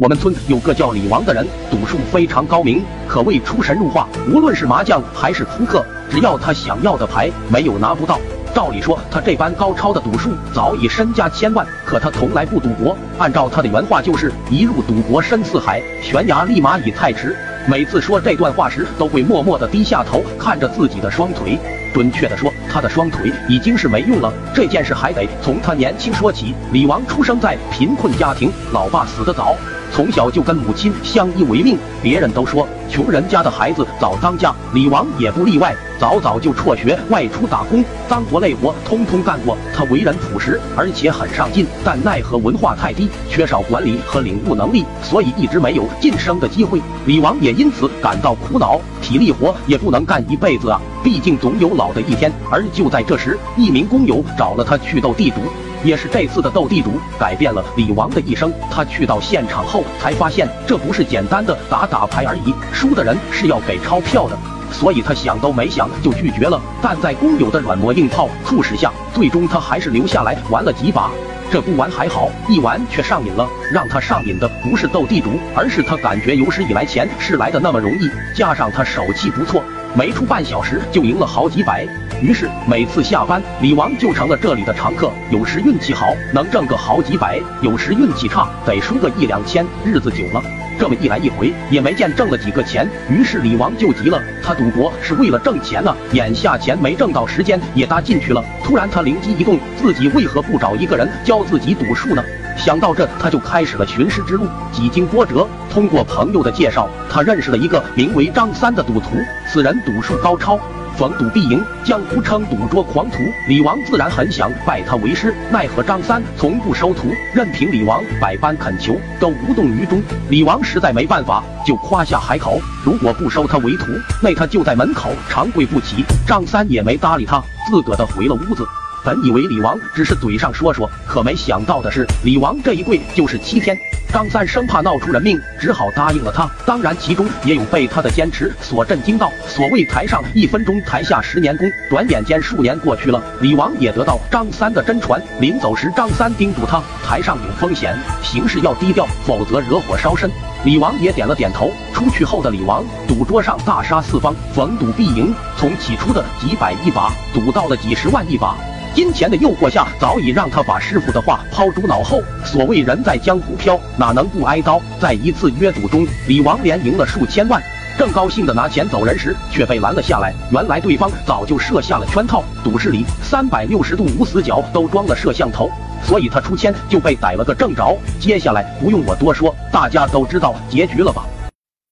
我们村有个叫李王的人，赌术非常高明，可谓出神入化。无论是麻将还是扑克，只要他想要的牌，没有拿不到。照理说，他这般高超的赌术，早已身家千万。可他从来不赌博，按照他的原话就是“一入赌博深似海，悬崖立马已太迟”。每次说这段话时，都会默默地低下头看着自己的双腿。准确的说，他的双腿已经是没用了。这件事还得从他年轻说起。李王出生在贫困家庭，老爸死得早，从小就跟母亲相依为命。别人都说穷人家的孩子早当家，李王也不例外。早早就辍学外出打工，脏活累活通通干过。他为人朴实，而且很上进，但奈何文化太低，缺少管理和领悟能力，所以一直没有晋升的机会。李王也因此感到苦恼，体力活也不能干一辈子啊，毕竟总有老的一天。而就在这时，一名工友找了他去斗地主，也是这次的斗地主改变了李王的一生。他去到现场后，才发现这不是简单的打打牌而已，输的人是要给钞票的。所以他想都没想就拒绝了，但在工友的软磨硬泡促使下，最终他还是留下来玩了几把。这不玩还好，一玩却上瘾了。让他上瘾的不是斗地主，而是他感觉有史以来钱是来的那么容易，加上他手气不错，没出半小时就赢了好几百。于是每次下班，李王就成了这里的常客。有时运气好能挣个好几百，有时运气差得输个一两千。日子久了。这么一来一回也没见挣了几个钱，于是李王就急了。他赌博是为了挣钱呢，眼下钱没挣到，时间也搭进去了。突然他灵机一动，自己为何不找一个人教自己赌术呢？想到这，他就开始了寻师之路。几经波折，通过朋友的介绍，他认识了一个名为张三的赌徒。此人赌术高超。逢赌必赢，江湖称赌桌狂徒。李王自然很想拜他为师，奈何张三从不收徒，任凭李王百般恳求，都无动于衷。李王实在没办法，就夸下海口，如果不收他为徒，那他就在门口长跪不起。张三也没搭理他，自个的回了屋子。本以为李王只是嘴上说说，可没想到的是，李王这一跪就是七天。张三生怕闹出人命，只好答应了他。当然，其中也有被他的坚持所震惊到。所谓台上一分钟，台下十年功。转眼间数年过去了，李王也得到张三的真传。临走时，张三叮嘱他：台上有风险，行事要低调，否则惹火烧身。李王也点了点头。出去后的李王，赌桌上大杀四方，逢赌必赢，从起初的几百一把，赌到了几十万一把。金钱的诱惑下，早已让他把师傅的话抛诸脑后。所谓人在江湖飘，哪能不挨刀？在一次约赌中，李王连赢了数千万，正高兴的拿钱走人时，却被拦了下来。原来对方早就设下了圈套，赌室里三百六十度无死角都装了摄像头，所以他出千就被逮了个正着。接下来不用我多说，大家都知道结局了吧？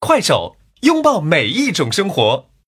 快手，拥抱每一种生活。